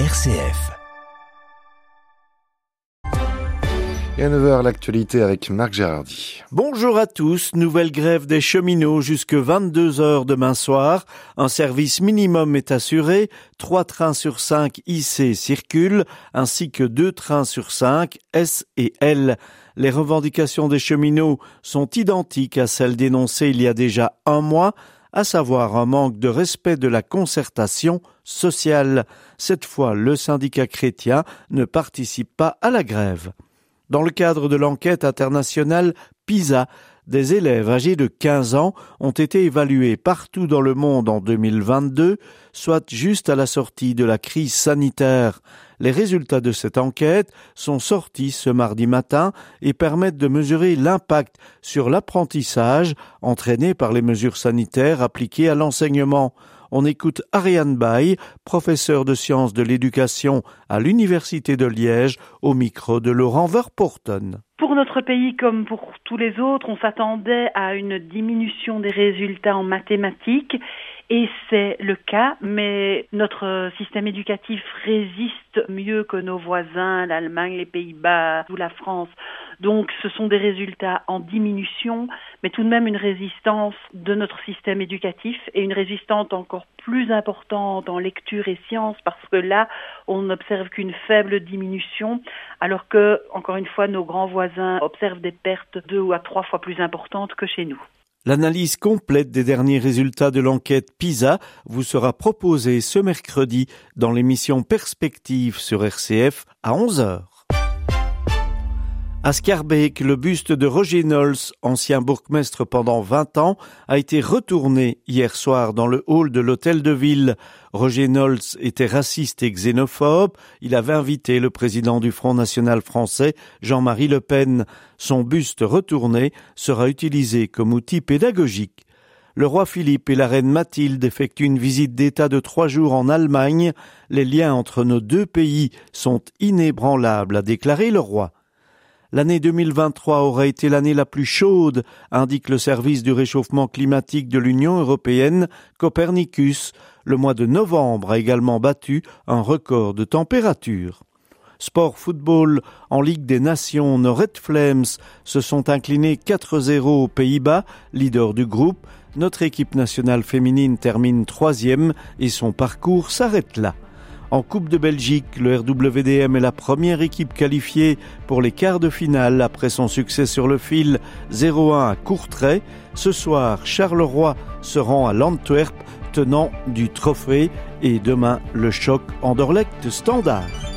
RCF. Et à 9h, l'actualité avec Marc Gérardi. Bonjour à tous. Nouvelle grève des cheminots jusque 22 heures demain soir. Un service minimum est assuré. Trois trains sur cinq IC circulent, ainsi que deux trains sur cinq S et L. Les revendications des cheminots sont identiques à celles dénoncées il y a déjà un mois à savoir un manque de respect de la concertation sociale. Cette fois, le syndicat chrétien ne participe pas à la grève. Dans le cadre de l'enquête internationale PISA, des élèves âgés de 15 ans ont été évalués partout dans le monde en 2022, soit juste à la sortie de la crise sanitaire. Les résultats de cette enquête sont sortis ce mardi matin et permettent de mesurer l'impact sur l'apprentissage entraîné par les mesures sanitaires appliquées à l'enseignement. On écoute Ariane Bay, professeure de sciences de l'éducation à l'Université de Liège, au micro de Laurent Verpoorten. Pour notre pays comme pour tous les autres, on s'attendait à une diminution des résultats en mathématiques et c'est le cas, mais notre système éducatif résiste mieux que nos voisins, l'Allemagne, les Pays-Bas ou la France. Donc ce sont des résultats en diminution, mais tout de même une résistance de notre système éducatif et une résistance encore plus importante en lecture et sciences parce que là, on n'observe qu'une faible diminution, alors que, encore une fois, nos grands voisins observent des pertes deux ou à trois fois plus importantes que chez nous. L'analyse complète des derniers résultats de l'enquête PISA vous sera proposée ce mercredi dans l'émission Perspective sur RCF à 11h. À Scarbeck, le buste de Roger Knowles, ancien bourgmestre pendant 20 ans, a été retourné hier soir dans le hall de l'hôtel de ville. Roger Knowles était raciste et xénophobe. Il avait invité le président du Front National français, Jean-Marie Le Pen. Son buste retourné sera utilisé comme outil pédagogique. Le roi Philippe et la reine Mathilde effectuent une visite d'État de trois jours en Allemagne. Les liens entre nos deux pays sont inébranlables, a déclaré le roi. L'année 2023 aura été l'année la plus chaude, indique le service du réchauffement climatique de l'Union européenne, Copernicus. Le mois de novembre a également battu un record de température. Sport football en Ligue des Nations, nos Red Flames se sont inclinés 4-0 aux Pays-Bas, leader du groupe. Notre équipe nationale féminine termine troisième et son parcours s'arrête là. En Coupe de Belgique, le RWDM est la première équipe qualifiée pour les quarts de finale après son succès sur le fil 0-1 à Courtrai. Ce soir, Charleroi se rend à l'Antwerp tenant du trophée et demain le choc Anderlecht Standard.